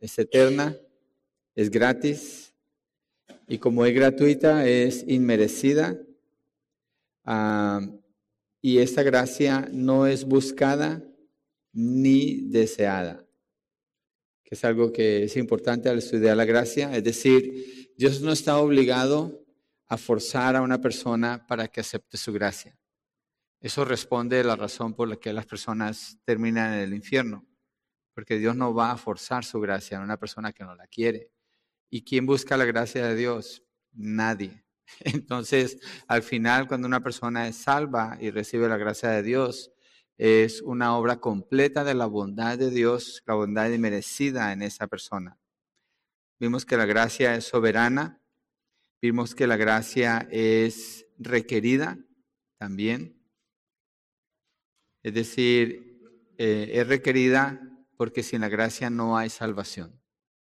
es eterna, es gratis y como es gratuita, es inmerecida. Y esta gracia no es buscada ni deseada, que es algo que es importante al estudiar la gracia. Es decir, Dios no está obligado a forzar a una persona para que acepte su gracia. Eso responde a la razón por la que las personas terminan en el infierno, porque Dios no va a forzar su gracia a una persona que no la quiere. ¿Y quién busca la gracia de Dios? Nadie. Entonces, al final, cuando una persona es salva y recibe la gracia de Dios, es una obra completa de la bondad de Dios, la bondad inmerecida en esa persona. Vimos que la gracia es soberana, vimos que la gracia es requerida también. Es decir, eh, es requerida porque sin la gracia no hay salvación.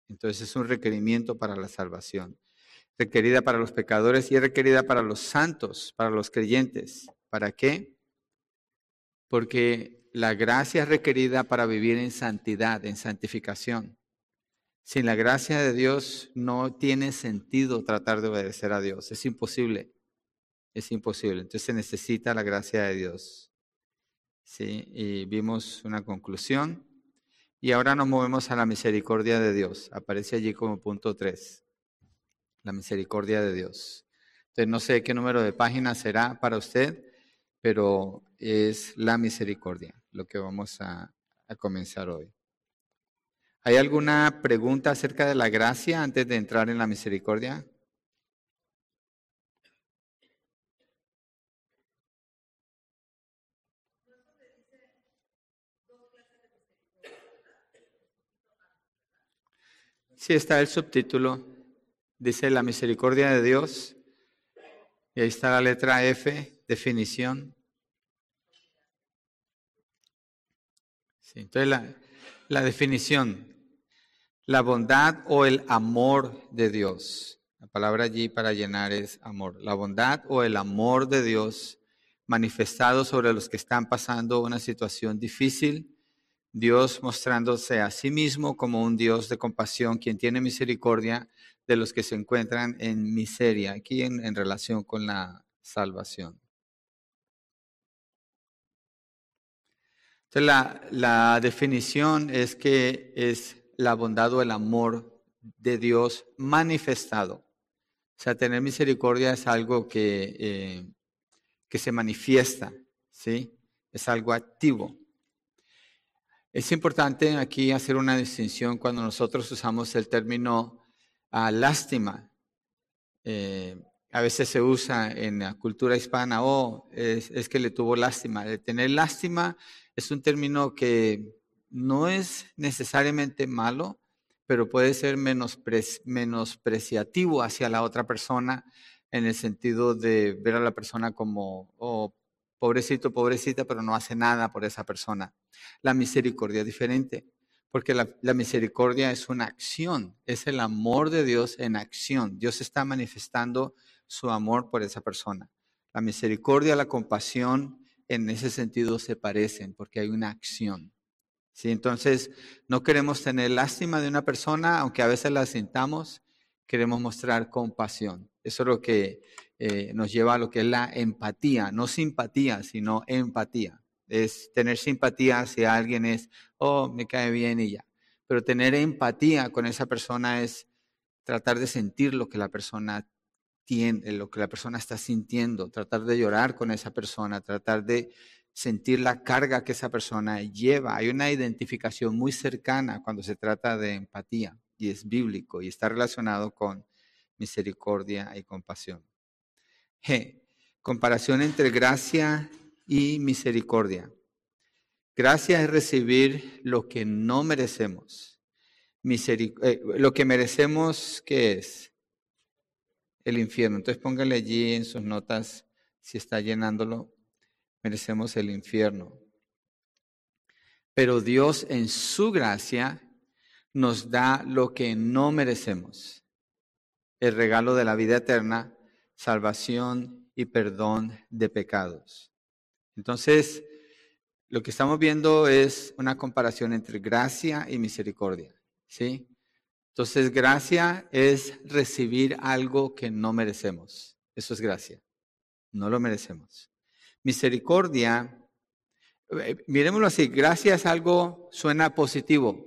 Entonces es un requerimiento para la salvación. Requerida para los pecadores y es requerida para los santos, para los creyentes. ¿Para qué? Porque la gracia es requerida para vivir en santidad, en santificación. Sin la gracia de Dios no tiene sentido tratar de obedecer a Dios. Es imposible. Es imposible. Entonces se necesita la gracia de Dios. Sí, y vimos una conclusión. Y ahora nos movemos a la misericordia de Dios. Aparece allí como punto 3. La misericordia de Dios. Entonces no sé qué número de página será para usted, pero es la misericordia, lo que vamos a, a comenzar hoy. ¿Hay alguna pregunta acerca de la gracia antes de entrar en la misericordia? Sí, está el subtítulo. Dice la misericordia de Dios. Y ahí está la letra F, definición. Entonces la, la definición, la bondad o el amor de Dios. La palabra allí para llenar es amor. La bondad o el amor de Dios manifestado sobre los que están pasando una situación difícil Dios mostrándose a sí mismo como un Dios de compasión, quien tiene misericordia de los que se encuentran en miseria, aquí en, relación con la salvación. Entonces, la, la definición es que es la bondad o el amor de Dios manifestado. O sea, tener misericordia es algo que, eh, que se manifiesta, ¿sí? Es algo activo. Es importante aquí hacer una distinción cuando nosotros usamos el término ah, lástima. Eh, a veces se usa en la cultura hispana, oh, es, que le tuvo lástima. El tener lástima es un término que no es necesariamente malo, pero puede ser menospreciativo hacia la otra persona en el sentido de ver a la persona como, oh, pobrecito, pobrecita, pero no hace nada por esa persona. La misericordia es diferente, porque la, misericordia es una acción, es el amor de Dios en acción. Dios está manifestando su amor por esa persona. La misericordia, la compasión, en ese sentido se parecen, porque hay una acción. ¿Sí? Entonces, no queremos tener lástima de una persona, aunque a veces la sintamos, queremos mostrar compasión. Eso es lo que eh, nos lleva a lo que es la empatía, no simpatía, sino empatía. Es tener simpatía hacia alguien es, oh, me cae bien y ya. Pero tener empatía con esa persona es tratar de sentir lo que la persona tiene, lo que la persona está sintiendo, tratar de llorar con esa persona, tratar de sentir la carga que esa persona lleva. Hay una identificación muy cercana cuando se trata de empatía y es bíblico y está relacionado con misericordia y compasión. G. Comparación entre gracia y misericordia. Gracia es recibir lo que no merecemos. Eh, lo que merecemos, ¿qué es? El infierno. Entonces póngale allí en sus notas, si está llenándolo, merecemos el infierno. Pero Dios en su gracia nos da lo que no merecemos. El regalo de la vida eterna salvación y perdón de pecados. Entonces, lo que estamos viendo es una comparación entre gracia y misericordia, ¿sí? Entonces, gracia es recibir algo que no merecemos. Eso es gracia. No lo merecemos. Misericordia, eh, miremoslo así, gracia es algo, suena positivo.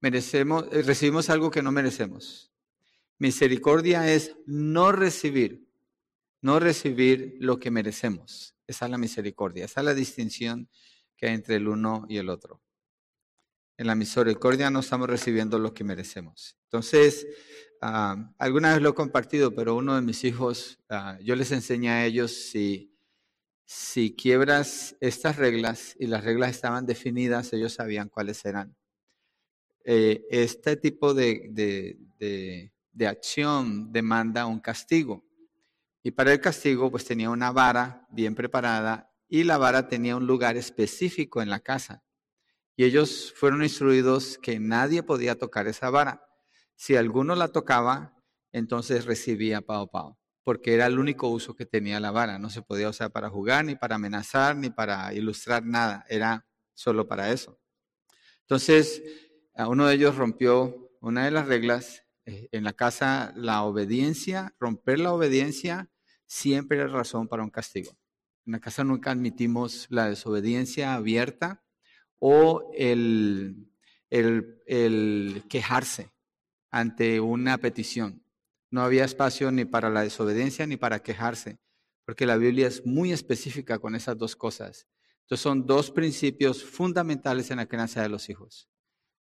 Merecemos, eh, recibimos algo que no merecemos. Misericordia es no recibir, no recibir lo que merecemos. Esa es la misericordia, esa es la distinción que hay entre el uno y el otro. En la misericordia no estamos recibiendo lo que merecemos. Entonces, ah, alguna vez lo he compartido, pero uno de mis hijos, ah, yo les enseñé a ellos si, si quiebras estas reglas y las reglas estaban definidas, ellos sabían cuáles eran. Eh, este tipo de, de, de acción demanda un castigo. Y para el castigo, pues tenía una vara bien preparada y la vara tenía un lugar específico en la casa. Y ellos fueron instruidos que nadie podía tocar esa vara. Si alguno la tocaba, entonces recibía pao pao, porque era el único uso que tenía la vara. No se podía usar para jugar, ni para amenazar, ni para ilustrar nada. Era solo para eso. Entonces, uno de ellos rompió una de las reglas eh, en la casa la obediencia, romper la obediencia siempre es razón para un castigo. En la casa nunca admitimos la desobediencia abierta o el, el, quejarse ante una petición. No había espacio ni para la desobediencia ni para quejarse, porque la Biblia es muy específica con esas dos cosas. Entonces son dos principios fundamentales en la crianza de los hijos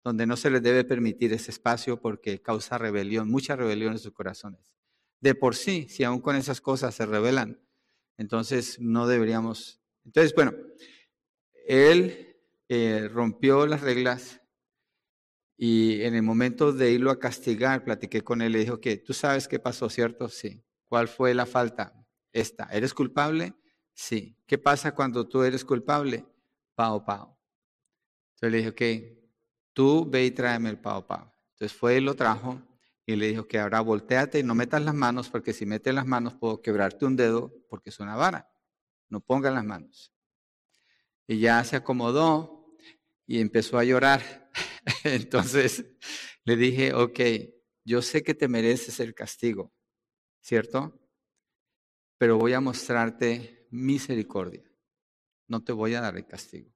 donde no se les debe permitir ese espacio porque causa rebelión, mucha rebelión en sus corazones. De por sí, si aún con esas cosas se rebelan, entonces no deberíamos. Entonces, bueno, él eh, rompió las reglas y en el momento de irlo a castigar, platiqué con él le dijo que tú sabes qué pasó, ¿cierto? Sí. ¿Cuál fue la falta? Esta. ¿Eres culpable? Sí. ¿Qué pasa cuando tú eres culpable? Pao, pao. Entonces le dije, ok, tú ve y tráeme el pao pao. Entonces fue y lo trajo y le dijo que ahora volteate y no metas las manos porque si metes las manos puedo quebrarte un dedo porque es una vara. No pongas las manos. Y ya se acomodó y empezó a llorar. Entonces le dije, ok, yo sé que te mereces el castigo, ¿cierto? Pero voy a mostrarte misericordia. No te voy a dar el castigo.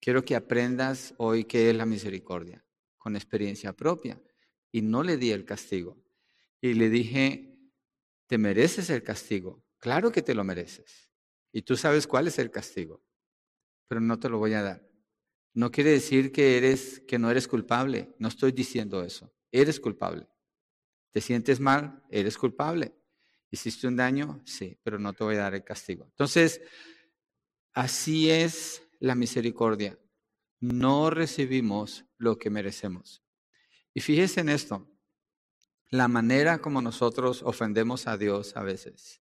Quiero que aprendas hoy qué es la misericordia, con experiencia propia. Y no le di el castigo. Y le dije, te mereces el castigo. Claro que te lo mereces. Y tú sabes cuál es el castigo, pero no te lo voy a dar. No quiere decir que eres que no eres culpable, no estoy diciendo eso. Eres culpable. ¿Te sientes mal? Eres culpable. ¿Hiciste un daño? Sí, pero no te voy a dar el castigo. Entonces, así es la misericordia. No recibimos lo que merecemos. Y fíjese en esto, la manera como nosotros ofendemos a Dios a veces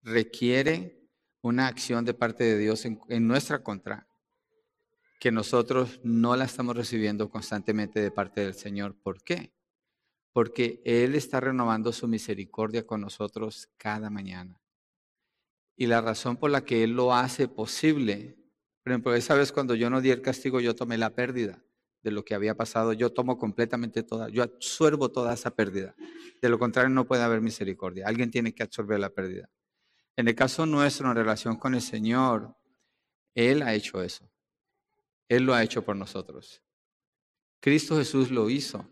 requiere una acción de parte de Dios en, nuestra contra, que nosotros no la estamos recibiendo constantemente de parte del Señor. ¿Por qué? Porque Él está renovando su misericordia con nosotros cada mañana. Y la razón por la que Él lo hace posible por ejemplo, esa vez cuando yo no di el castigo, yo tomé la pérdida de lo que había pasado. Yo tomo completamente toda, yo absorbo toda esa pérdida. De lo contrario, no puede haber misericordia. Alguien tiene que absorber la pérdida. En el caso nuestro, en relación con el Señor, Él ha hecho eso. Él lo ha hecho por nosotros. Cristo Jesús lo hizo.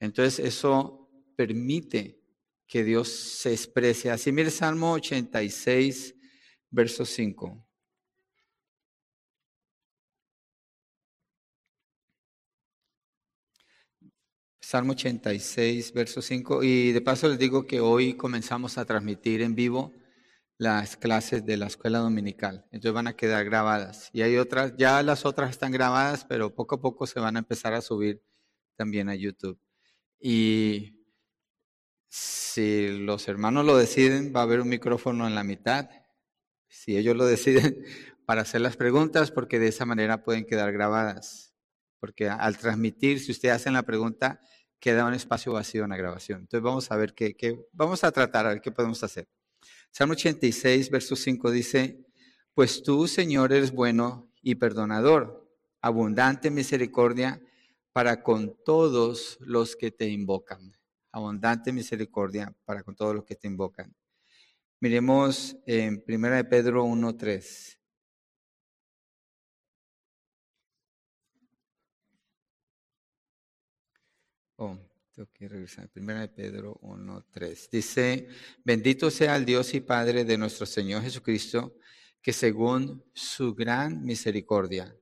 Entonces eso permite que Dios se exprese. Así mire Salmo 86, verso 5. Salmo 86, verso 5. Y de paso les digo que hoy comenzamos a transmitir en vivo las clases de la escuela dominical. Entonces van a quedar grabadas. Y hay otras, ya las otras están grabadas, pero poco a poco se van a empezar a subir también a YouTube. Y si los hermanos lo deciden, va a haber un micrófono en la mitad. Si ellos lo deciden, para hacer las preguntas, porque de esa manera pueden quedar grabadas. Porque al transmitir, si ustedes hacen la pregunta, queda un espacio vacío en la grabación. Entonces vamos a ver qué, vamos a tratar, a ver qué podemos hacer. Salmo 86, verso 5 dice, pues tú, Señor, eres bueno y perdonador, abundante misericordia, para con todos los que te invocan. Abundante misericordia para con todos los que te invocan. Miremos en 1 de Pedro 1.3. Oh, tengo que regresar. Primera de Pedro 1.3. Dice, bendito sea el Dios y Padre de nuestro Señor Jesucristo, que según su gran misericordia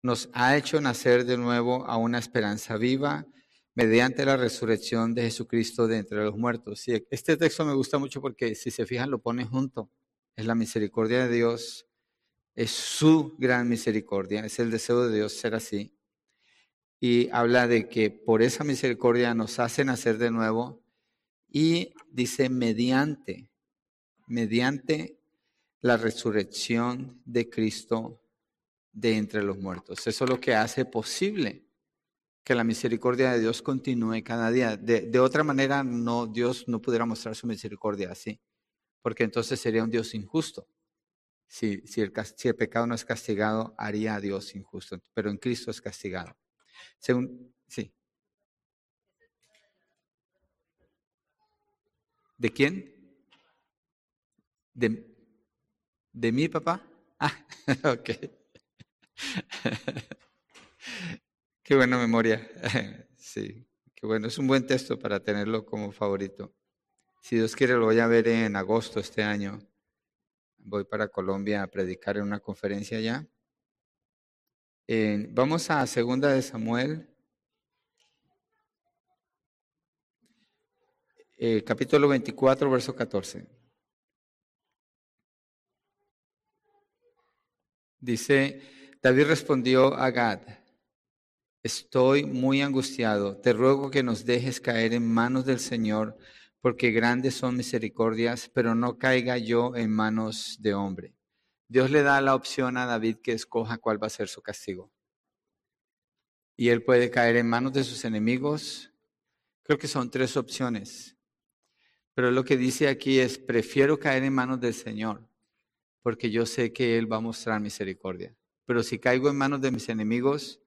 nos ha hecho nacer de nuevo a una esperanza viva mediante la resurrección de Jesucristo de entre los muertos. este texto me gusta mucho porque si se fijan lo pone junto. Es la misericordia de Dios, es su gran misericordia, es el deseo de Dios ser así. Y habla de que por esa misericordia nos hace nacer de nuevo y dice mediante, mediante la resurrección de Cristo de entre los muertos. Eso es lo que hace posible que la misericordia de Dios continúe cada día. De, otra manera, no, Dios no pudiera mostrar su misericordia así, porque entonces sería un Dios injusto. Si, si, el, si el pecado no es castigado, haría a Dios injusto, pero en Cristo es castigado. Según, sí. ¿De quién? ¿De, de mi papá? Ah, ok. qué buena memoria. sí, qué bueno. Es un buen texto para tenerlo como favorito. Si Dios quiere, lo voy a ver en agosto este año. Voy para Colombia a predicar en una conferencia allá. Vamos a Segunda de Samuel, eh, capítulo 24, verso 14. Dice, David respondió a Gad, estoy muy angustiado, te ruego que nos dejes caer en manos del Señor, porque grandes son misericordias, pero no caiga yo en manos de hombre. Dios le da la opción a David que escoja cuál va a ser su castigo. Y él puede caer en manos de sus enemigos. Creo que son tres opciones. Pero lo que dice aquí es, prefiero caer en manos del Señor, porque yo sé que Él va a mostrar misericordia pero si caigo en manos de mis enemigos,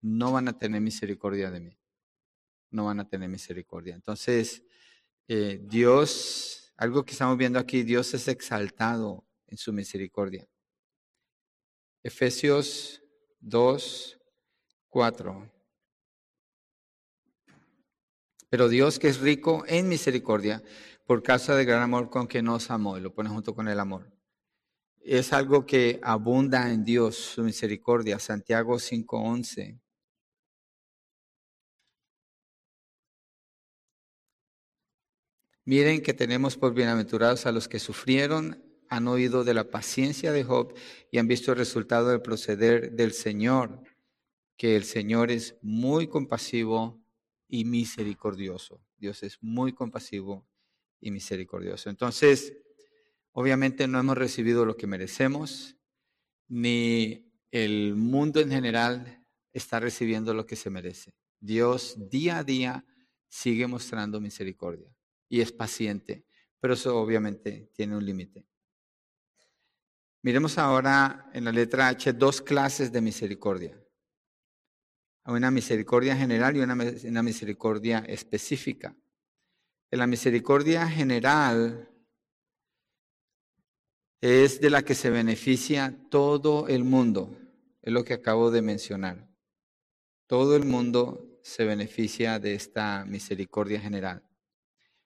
no van a tener misericordia de mí. No van a tener misericordia. Entonces, eh, Dios, algo que estamos viendo aquí, Dios es exaltado en su misericordia. Efesios 2, 4. Pero Dios que es rico en misericordia, por causa del gran amor con que nos amó, y lo pone junto con el amor es algo que abunda en Dios, su misericordia. Santiago 5:11. Miren que tenemos por bienaventurados a los que sufrieron, han oído de la paciencia de Job y han visto el resultado del proceder del Señor, que el Señor es muy compasivo y misericordioso. Dios es muy compasivo y misericordioso. Entonces, Obviamente no hemos recibido lo que merecemos, ni el mundo en general está recibiendo lo que se merece. Dios día a día sigue mostrando misericordia y es paciente, pero eso obviamente tiene un límite. Miremos ahora en la letra H dos clases de misericordia. Una misericordia general y una, misericordia específica. La misericordia general es de la que se beneficia todo el mundo, es lo que acabo de mencionar. Todo el mundo se beneficia de esta misericordia general.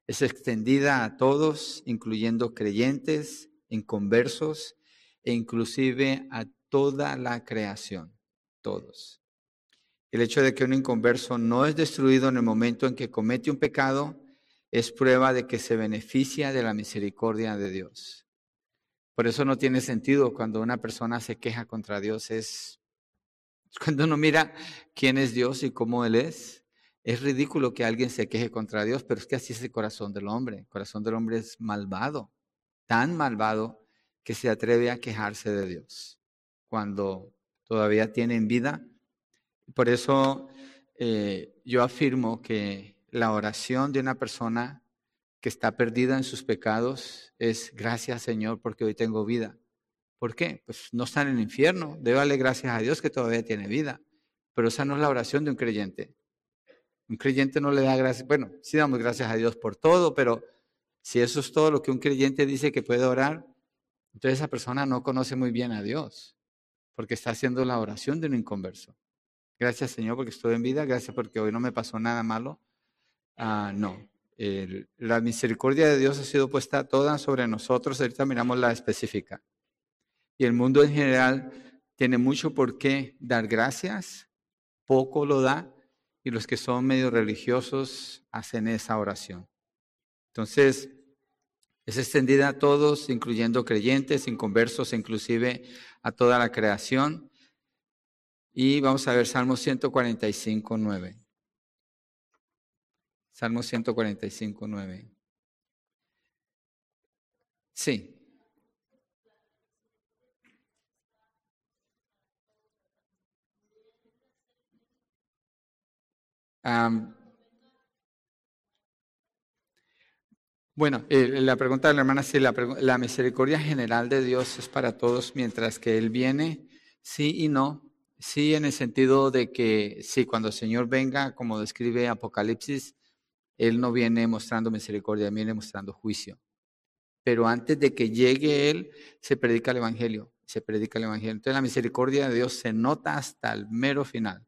Es extendida a todos, incluyendo creyentes, inconversos e inclusive a toda la creación, todos. El hecho de que un inconverso no es destruido en el momento en que comete un pecado es prueba de que se beneficia de la misericordia de Dios. Por eso no tiene sentido cuando una persona se queja contra Dios. Es cuando uno mira quién es Dios y cómo Él es. Es ridículo que alguien se queje contra Dios, pero es que así es el corazón del hombre. El corazón del hombre es malvado, tan malvado que se atreve a quejarse de Dios cuando todavía tienen vida. Por eso eh, yo afirmo que la oración de una persona que está perdida en sus pecados es gracias Señor porque hoy tengo vida. ¿Por qué? Pues no está en el infierno. Debe darle gracias a Dios que todavía tiene vida. pero esa no es la oración de un creyente. Un creyente no le da gracias, bueno, sí damos gracias a Dios por todo, pero si eso es todo lo que un creyente dice que puede orar, entonces esa persona no conoce muy bien a Dios, porque está haciendo la oración de un inconverso. Gracias Señor porque estoy en vida, gracias porque hoy no me pasó nada malo. Ah, no, la misericordia de Dios ha sido puesta toda sobre nosotros, ahorita miramos la específica. Y el mundo en general tiene mucho por qué dar gracias, poco lo da, y los que son medio religiosos hacen esa oración. Entonces, es extendida a todos, incluyendo creyentes, inconversos, inclusive a toda la creación. Y vamos a ver Salmo 145, 9. Salmo 145, 9. Sí. Bueno, eh, la pregunta de la hermana, si la, la misericordia general de Dios es para todos mientras que Él viene, sí y no. Sí, en el sentido de que sí, cuando el Señor venga, como describe Apocalipsis, Él no viene mostrando misericordia, viene mostrando juicio. Pero antes de que llegue Él, se predica el Evangelio, se predica el Evangelio. Entonces la misericordia de Dios se nota hasta el mero final.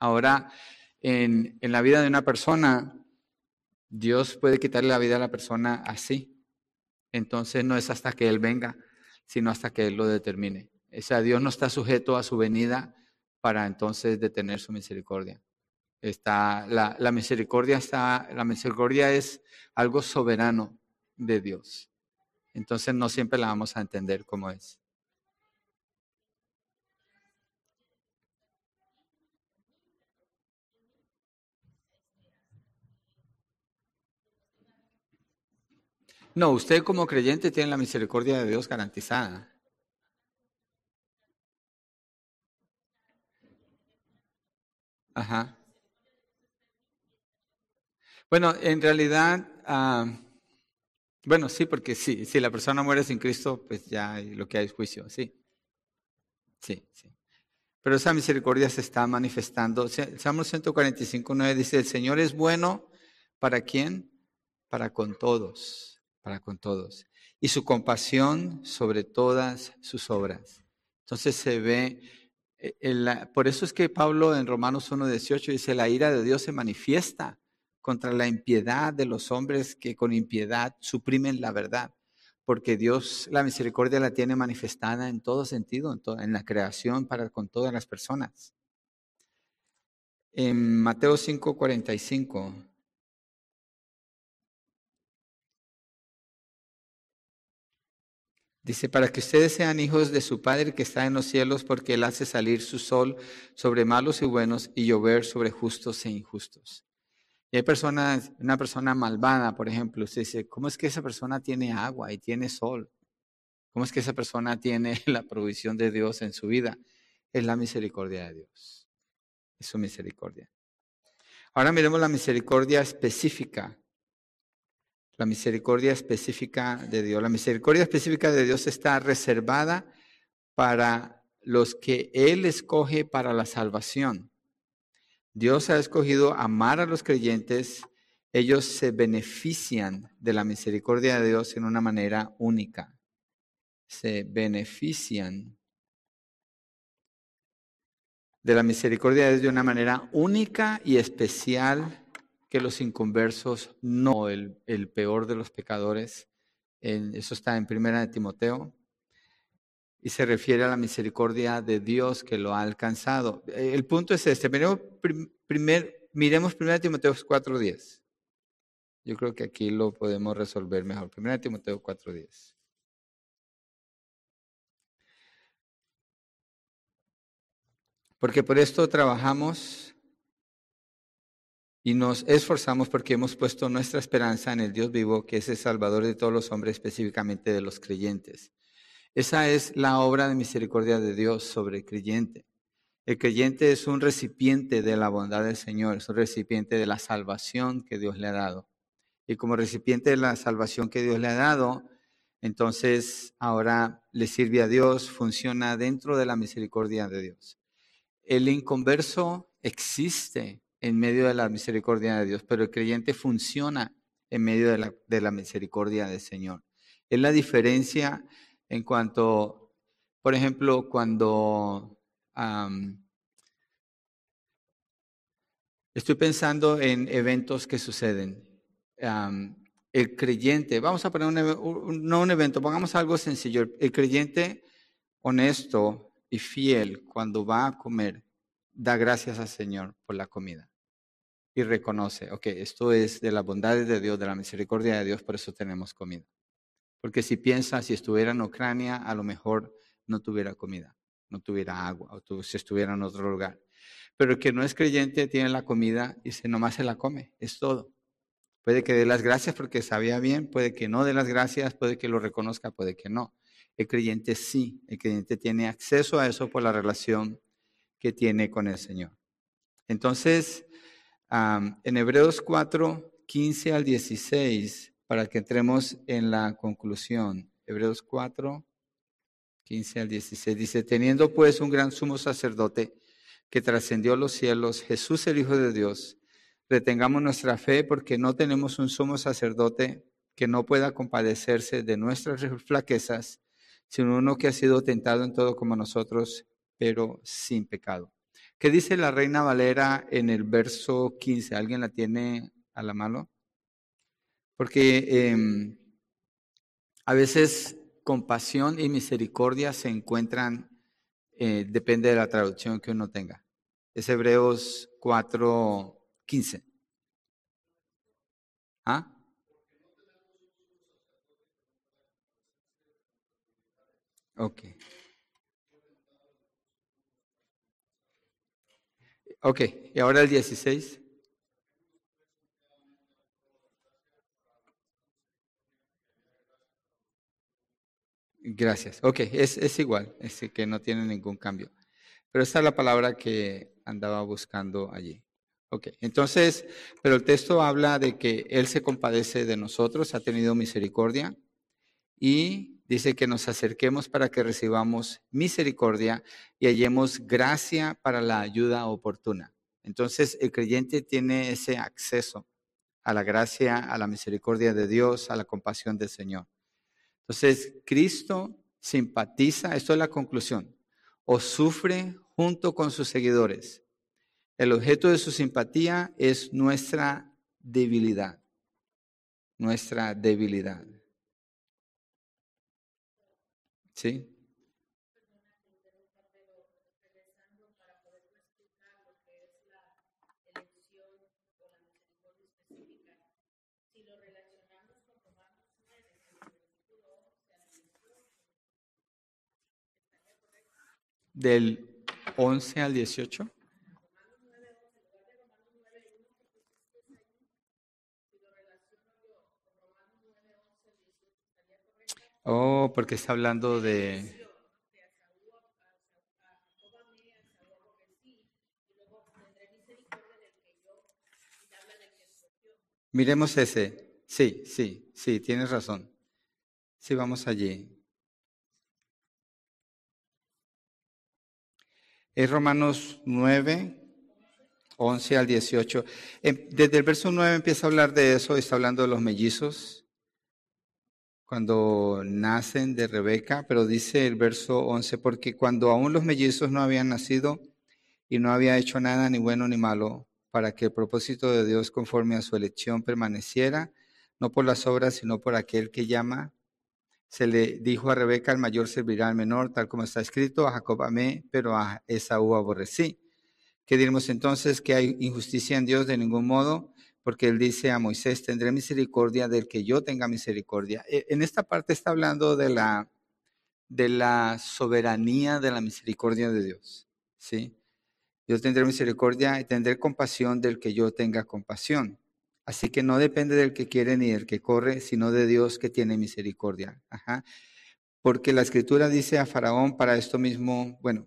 Ahora, en, la vida de una persona, Dios puede quitarle la vida a la persona así. Entonces no es hasta que Él venga, sino hasta que Él lo determine. O sea, Dios no está sujeto a su venida para entonces detener su misericordia. Está, la, misericordia está, la misericordia es algo soberano de Dios. Entonces no siempre la vamos a entender como es. No, usted como creyente tiene la misericordia de Dios garantizada. Ajá. Bueno, en realidad, ah, bueno, sí, porque sí, si la persona muere sin Cristo, pues ya lo que hay es juicio, sí. Sí, sí. Pero esa misericordia se está manifestando. Salmo 145, 9 dice, el Señor es bueno, ¿para quién? Para con todos para con todos. Y su compasión sobre todas sus obras. Entonces se ve, eh, por eso es que Pablo en Romanos 1.18 dice, la ira de Dios se manifiesta contra la impiedad de los hombres que con impiedad suprimen la verdad. Porque Dios la misericordia la tiene manifestada en todo sentido, en, en la creación para con todas las personas. En Mateo 5:45 Dice, para que ustedes sean hijos de su Padre que está en los cielos, porque Él hace salir su sol sobre malos y buenos y llover sobre justos e injustos. Y hay personas, una persona malvada, por ejemplo, usted dice, ¿cómo es que esa persona tiene agua y tiene sol? ¿Cómo es que esa persona tiene la provisión de Dios en su vida? Es la misericordia de Dios. Es su misericordia. Ahora miremos la misericordia específica la misericordia específica de Dios. La misericordia específica de Dios está reservada para los que Él escoge para la salvación. Dios ha escogido amar a los creyentes. Ellos se benefician de la misericordia de Dios en una manera única. Se benefician de la misericordia de Dios de una manera única y especial que los inconversos, no el, peor de los pecadores. eso está en Primera de Timoteo. Y se refiere a la misericordia de Dios que lo ha alcanzado. El punto es este. Miremos, primer, miremos Primera Timoteo 4.10. Yo creo que aquí lo podemos resolver mejor. Primera de Timoteo 4.10. Porque por esto trabajamos y nos esforzamos porque hemos puesto nuestra esperanza en el Dios vivo, que es el Salvador de todos los hombres, específicamente de los creyentes. Esa es la obra de misericordia de Dios sobre el creyente. El creyente es un recipiente de la bondad del Señor, es un recipiente de la salvación que Dios le ha dado. Y como recipiente de la salvación que Dios le ha dado, entonces ahora le sirve a Dios, funciona dentro de la misericordia de Dios. el inconverso existe en medio de la misericordia de Dios, pero el creyente funciona en medio de la, de la misericordia del Señor. Es la diferencia en cuanto, por ejemplo, cuando estoy pensando en eventos que suceden. el creyente, vamos a poner un, no un evento, pongamos algo sencillo. El creyente honesto y fiel cuando va a comer, da gracias al Señor por la comida y reconoce, ok, esto es de la bondad de Dios, de la misericordia de Dios, por eso tenemos comida. Porque si piensa, si estuviera en Ucrania, a lo mejor no tuviera comida, no tuviera agua, o si estuviera en otro lugar. Pero el que no es creyente tiene la comida y se nomás se la come, es todo. Puede que dé las gracias porque sabía bien, puede que no dé las gracias, puede que lo reconozca, puede que no. El creyente sí, el creyente tiene acceso a eso por la relación que tiene con el Señor. Entonces, en Hebreos 4, 15 al 16, para que entremos en la conclusión. Hebreos 4, 15 al 16 dice, teniendo pues un gran sumo sacerdote que trascendió los cielos, Jesús el Hijo de Dios, retengamos nuestra fe porque no tenemos un sumo sacerdote que no pueda compadecerse de nuestras flaquezas, sino uno que ha sido tentado en todo como nosotros, pero sin pecado. ¿Qué dice la Reina Valera en el verso 15? ¿Alguien la tiene a la mano? Porque em, a veces compasión y misericordia se encuentran, eh, depende de la traducción que uno tenga. Es Hebreos 4, 15. ¿Ah? Ok. Ok, y ahora el 16. Gracias. Ok, es, es igual, es que no tiene ningún cambio. Pero esta es la palabra que andaba buscando allí. Ok, entonces, pero el texto habla de que Él se compadece de nosotros, ha tenido misericordia y dice que nos acerquemos para que recibamos misericordia y hallemos gracia para la ayuda oportuna. Entonces el creyente tiene ese acceso a la gracia, a la misericordia de Dios, a la compasión del Señor. Entonces Cristo simpatiza, esto es la conclusión, o sufre junto con sus seguidores. El objeto de su simpatía es nuestra debilidad, nuestra debilidad. ¿Sí? Del 11 al 18. Oh, porque está hablando de... Miremos ese. Sí, sí, sí, tienes razón. Sí, vamos allí. Es Romanos 9, 11 al 18. Em, desde el verso 9 empieza a hablar de eso, está hablando de los mellizos cuando nacen de Rebeca, pero dice el verso 11, porque cuando aún los mellizos no habían nacido y no había hecho nada ni bueno ni malo, para que el propósito de Dios conforme a su elección permaneciera, no por las obras, sino por aquel que llama, se le dijo a Rebeca, el mayor servirá al menor, tal como está escrito, a Jacob amé, pero a Esaú aborrecí. ¿Qué diremos entonces? ¿Que hay injusticia en Dios de ningún modo? Porque él dice a Moisés, tendré misericordia del que yo tenga misericordia. E, en esta parte está hablando de la, de la soberanía de la misericordia de Dios. ¿sí? Yo tendré misericordia y tendré compasión del que yo tenga compasión. Así que no depende del que quiere ni del que corre, sino de Dios que tiene misericordia. Porque la escritura dice a Faraón para esto mismo, bueno,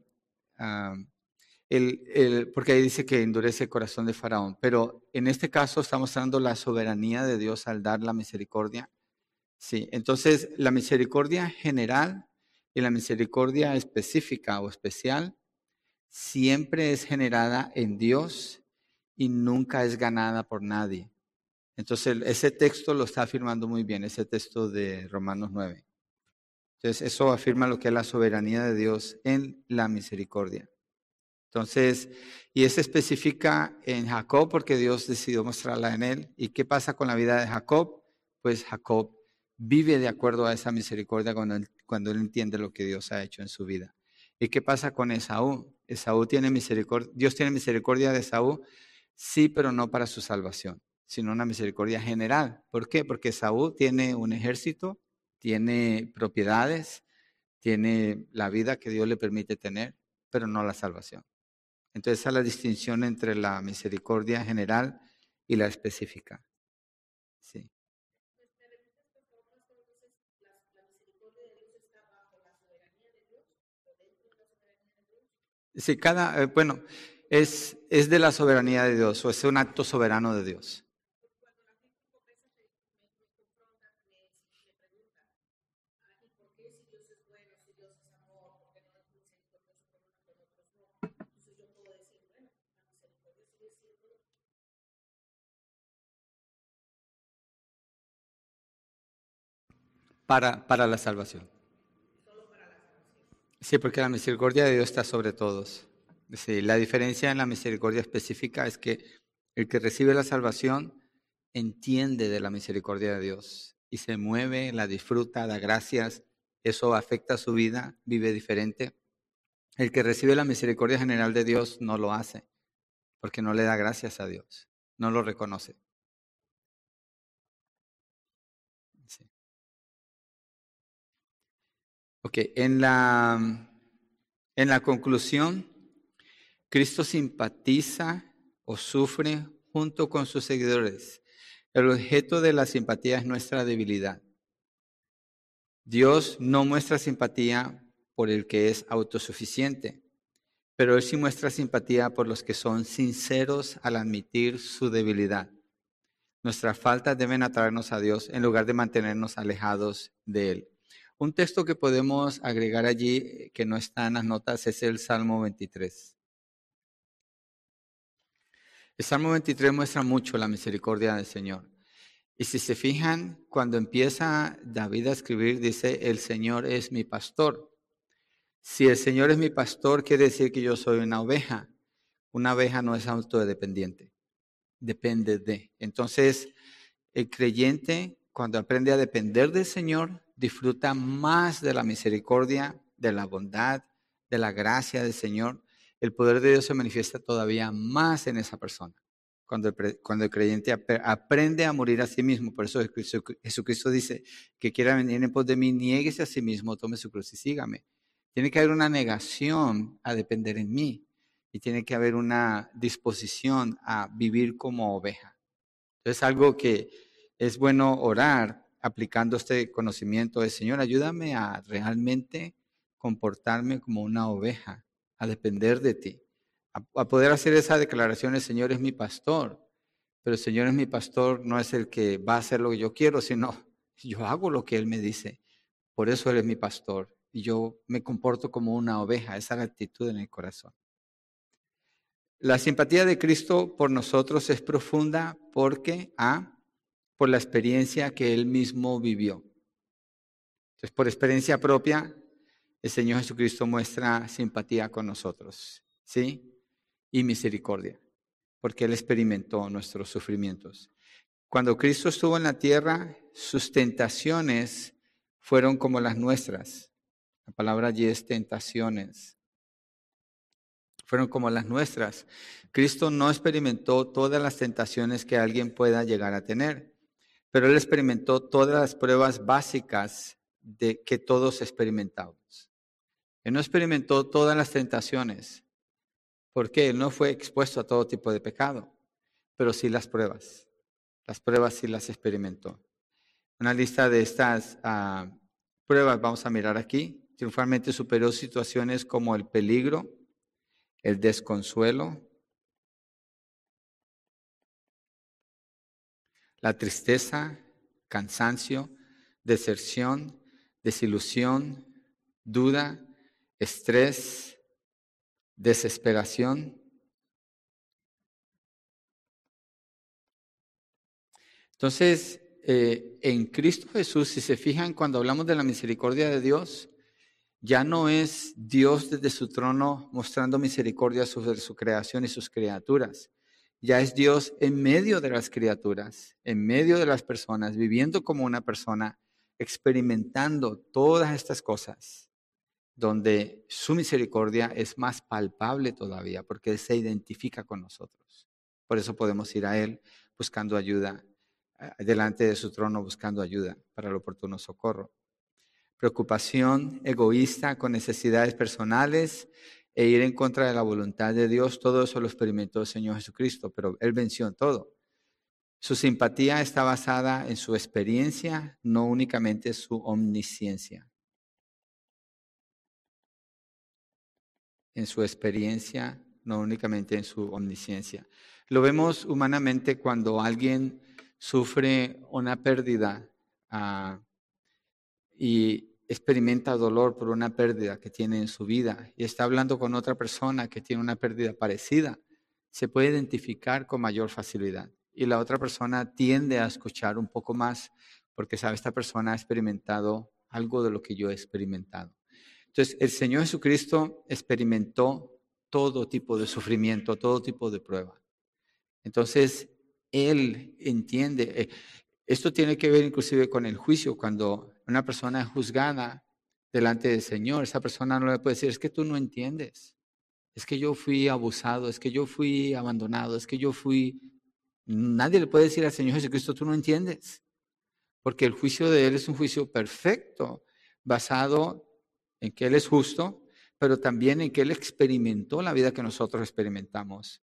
porque ahí dice que endurece el corazón de Faraón, pero en este caso estamos dando la soberanía de Dios al dar la misericordia. Sí, entonces la misericordia general y la misericordia específica o especial siempre es generada en Dios y nunca es ganada por nadie. Entonces, ese texto lo está afirmando muy bien, ese texto de Romanos 9. Entonces, eso afirma lo que es la soberanía de Dios en la misericordia. Entonces, y se especifica en Jacob porque Dios decidió mostrarla en él. ¿Y qué pasa con la vida de Jacob? Pues Jacob vive de acuerdo a esa misericordia cuando él, cuando él entiende lo que Dios ha hecho en su vida. ¿Y qué pasa con Esaú? Esaú tiene misericordia, Dios tiene misericordia de Esaú, sí, pero no para su salvación, sino una misericordia general. ¿Por qué? Porque Esaú tiene un ejército, tiene propiedades, tiene la vida que Dios le permite tener, pero no la salvación. Entonces, esa es la distinción entre la misericordia general y la específica. Sí. Sí, cada, eh, bueno, es, es de la soberanía de Dios o es un acto soberano de Dios. Para, para la salvación. Sí, porque la misericordia de Dios está sobre todos. Sí, la diferencia en la misericordia específica es que el que recibe la salvación entiende de la misericordia de Dios y se mueve, la disfruta, da gracias, eso afecta su vida, vive diferente. El que recibe la misericordia general de Dios no lo hace, porque no le da gracias a Dios, no lo reconoce. Ok, en la, en la conclusión, Cristo simpatiza o sufre junto con sus seguidores. El objeto de la simpatía es nuestra debilidad. Dios no muestra simpatía por el que es autosuficiente, pero Él sí muestra simpatía por los que son sinceros al admitir su debilidad. Nuestras faltas deben atraernos a Dios en lugar de mantenernos alejados de Él. Un texto que podemos agregar allí, eh, que no está en las notas, es el Salmo 23. El Salmo 23 muestra mucho la misericordia del Señor. Y si se fijan, cuando empieza David a escribir, dice, el Señor es mi pastor. Si el Señor es mi pastor, quiere decir que yo soy una oveja. Una oveja no es autodependiente, depende de. Entonces, el creyente, cuando aprende a depender del Señor, disfruta más de la misericordia, de la bondad, de la gracia del Señor, el poder de Dios se manifiesta todavía más en esa persona. Cuando el, cuando el creyente aprende a morir a sí mismo, por eso Jesucristo dice que quiera venir en pos de mí, nieguese a sí mismo, tome su cruz y sígame. Tiene que haber una negación a depender en mí y tiene que haber una disposición a vivir como oveja. Es algo que es bueno orar aplicando este conocimiento de Señor, ayúdame a realmente comportarme como una oveja, a depender de ti, a, poder hacer esa declaración, Señor es mi pastor, pero el Señor es mi pastor no es el que va a hacer lo que yo quiero, sino yo hago lo que Él me dice. Por eso Él es mi pastor y yo me comporto como una oveja, esa es la actitud en el corazón. La simpatía de Cristo por nosotros es profunda porque, A, por la experiencia que él mismo vivió. Entonces, por experiencia propia, el Señor Jesucristo muestra simpatía con nosotros, ¿sí? Y misericordia, porque Él experimentó nuestros sufrimientos. Cuando Cristo estuvo en la tierra, sus tentaciones fueron como las nuestras. La palabra allí es tentaciones. Fueron como las nuestras. Cristo no experimentó todas las tentaciones que alguien pueda llegar a tener pero él experimentó todas las pruebas básicas de que todos experimentamos. Él no experimentó todas las tentaciones, porque él no fue expuesto a todo tipo de pecado, pero sí las pruebas. Las pruebas sí las experimentó. Una lista de estas ah, pruebas vamos a mirar aquí. Triunfalmente superó situaciones como el peligro, el desconsuelo, la tristeza, cansancio, deserción, desilusión, duda, estrés, desesperación. Entonces, eh, en Cristo Jesús, si se fijan, cuando hablamos de la misericordia de Dios, ya no es Dios desde su trono mostrando misericordia sobre su creación y sus criaturas. Ya es Dios en medio de las criaturas, en medio de las personas, viviendo como una persona, experimentando todas estas cosas, donde su misericordia es más palpable todavía, porque Él se identifica con nosotros. Por eso podemos ir a Él buscando ayuda delante de su trono buscando ayuda para el oportuno socorro. Preocupación egoísta con necesidades personales e ir en contra de la voluntad de Dios, todo eso lo experimentó el Señor Jesucristo, pero Él venció en todo. Su simpatía está basada en su experiencia, no únicamente su omnisciencia. En su experiencia, no únicamente en su omnisciencia. Lo vemos humanamente cuando alguien sufre una pérdida ah, y experimenta dolor por una pérdida que tiene en su vida y está hablando con otra persona que tiene una pérdida parecida, se puede identificar con mayor facilidad. Y la otra persona tiende a escuchar un poco más porque sabe, esta persona ha experimentado algo de lo que yo he experimentado. Entonces, el Señor Jesucristo experimentó todo tipo de sufrimiento, todo tipo de prueba. Entonces, él entiende. Esto tiene que ver inclusive con el juicio. Cuando una persona es juzgada delante del Señor, esa persona no le puede decir, es que tú no entiendes. Es que yo fui abusado, es que yo fui abandonado, es que yo fui... Nadie le puede decir al Señor Jesucristo, tú no entiendes. Porque el juicio de Él es un juicio perfecto, basado en que Él es justo, pero también en que Él experimentó la vida que nosotros experimentamos.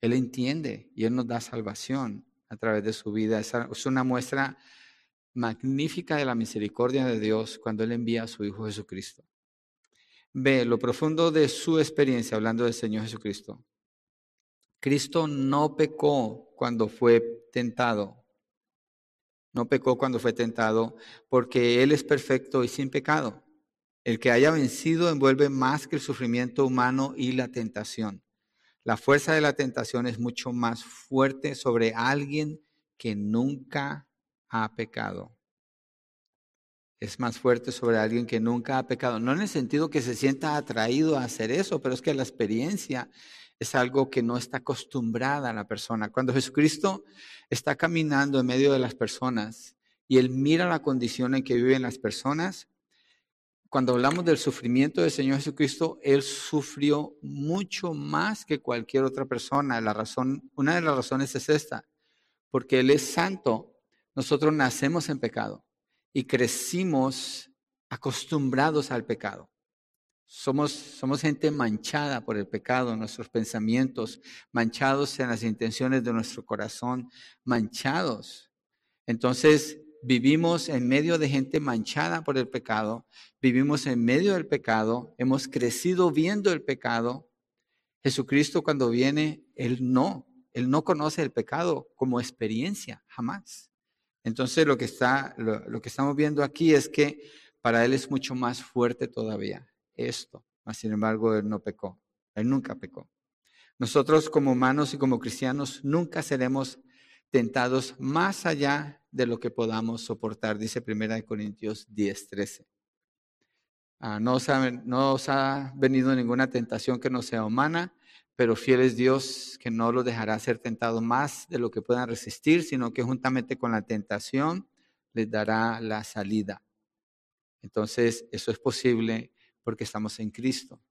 Él entiende y Él nos da salvación a través de su vida. Es una muestra magnífica de la misericordia de Dios cuando Él envía a su Hijo Jesucristo. Ve lo profundo de su experiencia hablando del Señor Jesucristo. Cristo no pecó cuando fue tentado. No pecó cuando fue tentado porque Él es perfecto y sin pecado. El que haya vencido envuelve más que el sufrimiento humano y la tentación. La fuerza de la tentación es mucho más fuerte sobre alguien que nunca ha pecado. Es más fuerte sobre alguien que nunca ha pecado. No en el sentido que se sienta atraído a hacer eso, pero es que la experiencia es algo que no está acostumbrada a la persona. Cuando Jesucristo está caminando en medio de las personas y él mira la condición en que viven las personas, cuando hablamos del sufrimiento del Señor Jesucristo, Él sufrió mucho más que cualquier otra persona. La razón, una de las razones es esta, porque Él es santo. Nosotros nacemos en pecado y crecimos acostumbrados al pecado. Somos, somos gente manchada por el pecado, nuestros pensamientos, manchados en las intenciones de nuestro corazón, manchados. Entonces, vivimos en medio de gente manchada por el pecado, vivimos en medio del pecado, hemos crecido viendo el pecado. Jesucristo cuando viene, Él no, Él no conoce el pecado como experiencia, jamás. Entonces lo que, está, lo, que estamos viendo aquí es que para Él es mucho más fuerte todavía esto, mas sin embargo Él no pecó, Él nunca pecó. Nosotros como humanos y como cristianos nunca seremos tentados más allá de lo que podamos soportar, dice 1 Corintios 10, 13. Ah, no, os ha, no os ha venido ninguna tentación que no sea humana, pero fiel es Dios que no los dejará ser tentados más de lo que puedan resistir, sino que juntamente con la tentación les dará la salida. Entonces, eso es posible porque estamos en Cristo.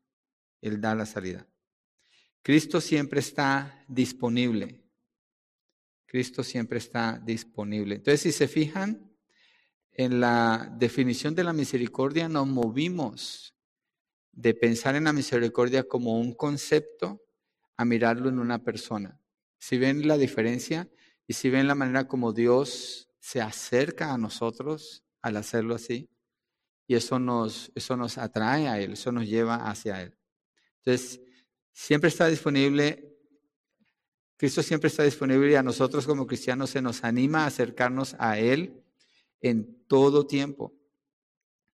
Él da la salida. Cristo siempre está disponible. Cristo siempre está disponible. Entonces, si se fijan en la definición de la misericordia, nos movimos de pensar en la misericordia como un concepto a mirarlo en una persona. Si ven la diferencia y si ven la manera como Dios se acerca a nosotros al hacerlo así, y eso nos, eso nos atrae a Él, eso nos lleva hacia Él. Entonces, siempre está disponible Cristo siempre está disponible y a nosotros como cristianos se nos anima a acercarnos a Él en todo tiempo.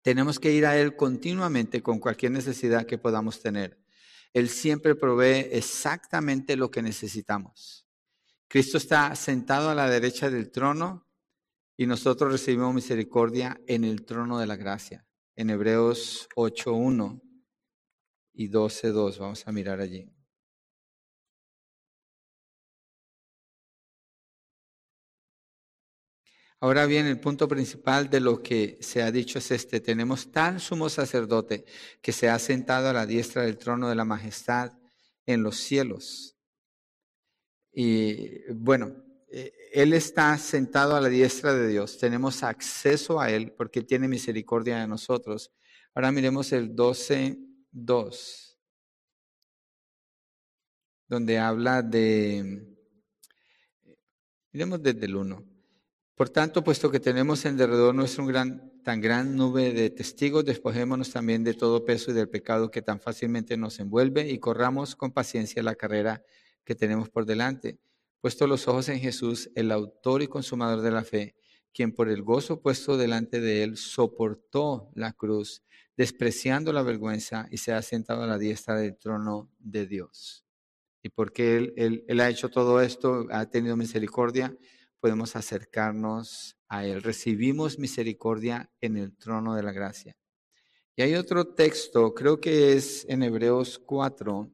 Tenemos que ir a Él continuamente con cualquier necesidad que podamos tener. Él siempre provee exactamente lo que necesitamos. Cristo está sentado a la derecha del trono y nosotros recibimos misericordia en el trono de la gracia. En Hebreos 8.1 y 12.2, vamos a mirar allí. Ahora bien, el punto principal de lo que se ha dicho es este. Tenemos tan sumo sacerdote que se ha sentado a la diestra del trono de la majestad en los cielos. Y bueno, eh, Él está sentado a la diestra de Dios. Tenemos acceso a Él porque tiene misericordia de nosotros. Ahora miremos el 12.2, donde habla de... Miremos desde el 1. Por tanto, puesto que tenemos en derredor nuestro un gran, tan gran nube de testigos, despojémonos también de todo peso y del pecado que tan fácilmente nos envuelve y corramos con paciencia la carrera que tenemos por delante. Puesto los ojos en Jesús, el autor y consumador de la fe, quien por el gozo puesto delante de él soportó la cruz, despreciando la vergüenza y se ha sentado a la diestra del trono de Dios. Y porque él, ha hecho todo esto, ha tenido misericordia, podemos acercarnos a Él. Recibimos misericordia en el trono de la gracia. Y hay otro texto, creo que es en Hebreos 4.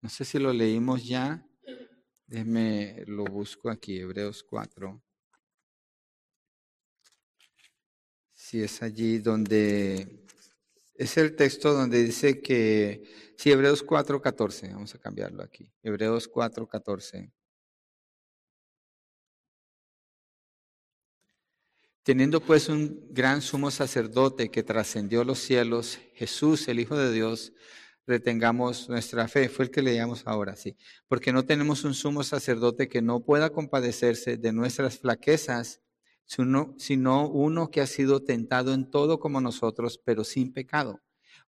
No sé si lo leímos ya. Déjeme, lo busco aquí, Hebreos 4. Si es allí donde es el texto donde dice que, sí, Hebreos 4, 14, vamos a cambiarlo aquí, Hebreos 4, Teniendo pues un gran sumo sacerdote que trascendió los cielos, Jesús, el Hijo de Dios, retengamos nuestra fe. Fue el que leíamos ahora, sí. Porque no tenemos un sumo sacerdote que no pueda compadecerse de nuestras flaquezas, sino, sino uno que ha sido tentado en todo como nosotros, pero sin pecado.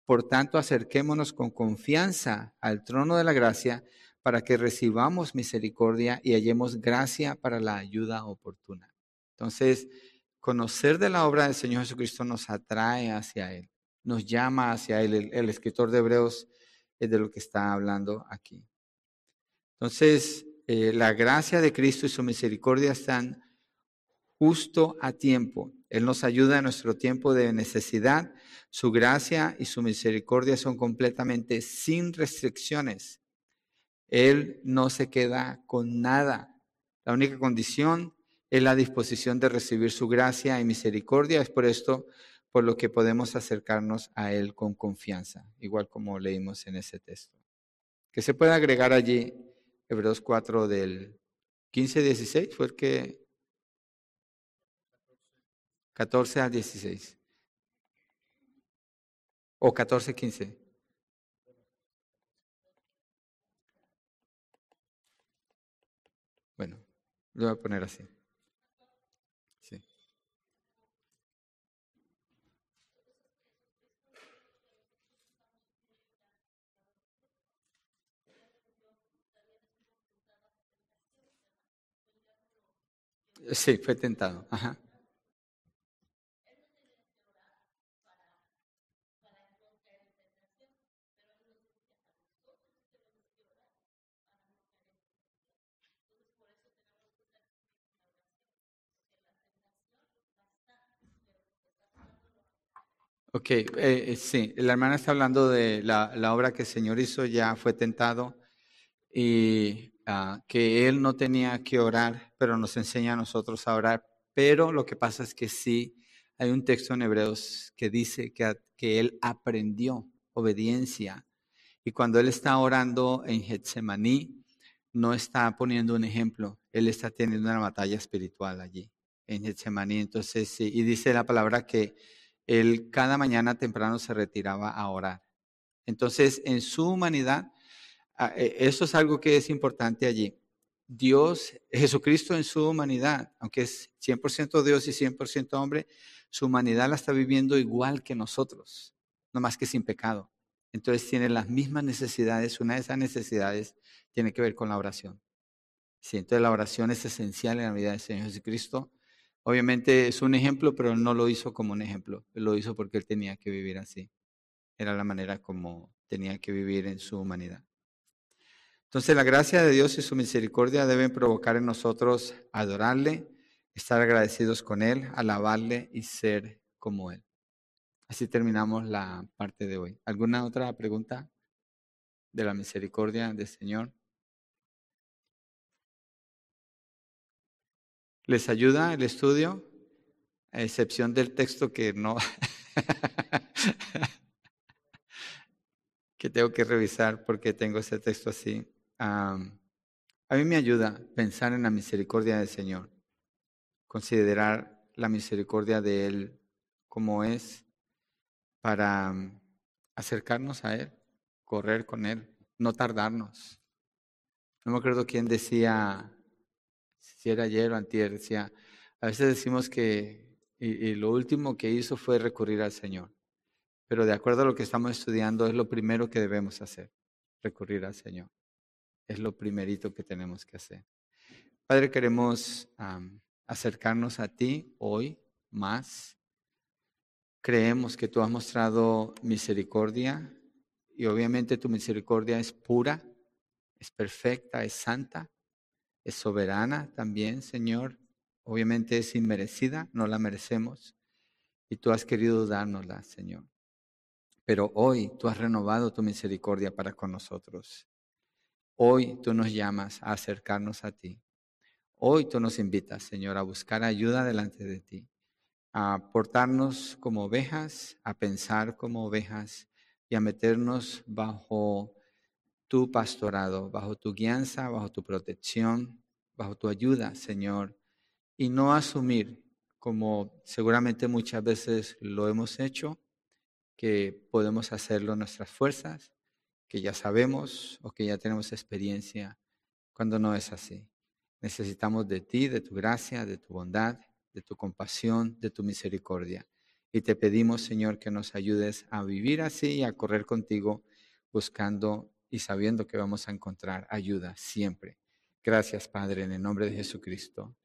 Por tanto, acerquémonos con confianza al trono de la gracia para que recibamos misericordia y hallemos gracia para la ayuda oportuna. Entonces, conocer de la obra del Señor Jesucristo nos atrae hacia Él, nos llama hacia Él. El, escritor de Hebreos es de lo que está hablando aquí. Entonces, eh, la gracia de Cristo y su misericordia están justo a tiempo. Él nos ayuda en nuestro tiempo de necesidad. Su gracia y su misericordia son completamente sin restricciones. Él no se queda con nada. La única condición es la disposición de recibir su gracia y misericordia. Es por esto por lo que podemos acercarnos a Él con confianza, igual como leímos en ese texto. Que se puede agregar allí Hebreos 4 del 15-16, fue el que... 14 a 16. O 14-15. Bueno, lo voy a poner así. Sí, fue tentado. Ajá. Ok, eh, eh, sí, la hermana está hablando de la, la, obra que el Señor hizo, ya fue tentado y Ah, que él no tenía que orar, pero nos enseña a nosotros a orar. Pero lo que pasa es que sí, hay un texto en Hebreos que dice que, que él aprendió obediencia. Y cuando él está orando en Getsemaní, no está poniendo un ejemplo, él está teniendo una batalla espiritual allí, en Getsemaní. Entonces, sí, y dice la palabra que él cada mañana temprano se retiraba a orar. Entonces, en su humanidad, eso es algo que es importante allí. Dios, Jesucristo en su humanidad, aunque es 100% Dios y 100% hombre, su humanidad la está viviendo igual que nosotros, no más que sin pecado. Entonces tiene las mismas necesidades. Una de esas necesidades tiene que ver con la oración. Sí, entonces la oración es esencial en la vida del Señor Jesucristo. Obviamente es un ejemplo, pero no lo hizo como un ejemplo. Lo hizo porque Él tenía que vivir así. Era la manera como tenía que vivir en su humanidad. Entonces la gracia de Dios y su misericordia deben provocar en nosotros adorarle, estar agradecidos con Él, alabarle y ser como Él. Así terminamos la parte de hoy. ¿Alguna otra pregunta de la misericordia del Señor? ¿Les ayuda el estudio? A excepción del texto que no, que tengo que revisar porque tengo ese texto así. A mí me ayuda pensar en la misericordia del Señor, considerar la misericordia de Él como es para mm, acercarnos a Él, correr con Él, no tardarnos. No me acuerdo quién decía, si era ayer o antier, a veces decimos que y, lo último que hizo fue recurrir al Señor. Pero de acuerdo a lo que estamos estudiando, es lo primero que debemos hacer, recurrir al Señor. Es lo primerito que tenemos que hacer. Padre, queremos acercarnos a ti hoy más. Creemos que tú has mostrado misericordia y obviamente tu misericordia es pura, es perfecta, es santa, es soberana también, Señor. Obviamente es inmerecida, no la merecemos y tú has querido dárnosla, Señor. Pero hoy tú has renovado tu misericordia para con nosotros. Hoy tú nos llamas a acercarnos a ti. Hoy tú nos invitas, Señor, a buscar ayuda delante de ti, a portarnos como ovejas, a pensar como ovejas y a meternos bajo tu pastorado, bajo tu guianza, bajo tu protección, bajo tu ayuda, Señor y no asumir, como seguramente muchas veces lo hemos hecho, que podemos hacerlo nuestras fuerzas, que ya sabemos o que ya tenemos experiencia, cuando no es así. Necesitamos de ti, de tu gracia, de tu bondad, de tu compasión, de tu misericordia. Y te pedimos, Señor, que nos ayudes a vivir así y a correr contigo buscando y sabiendo que vamos a encontrar ayuda siempre. Gracias, Padre, en el nombre de Jesucristo.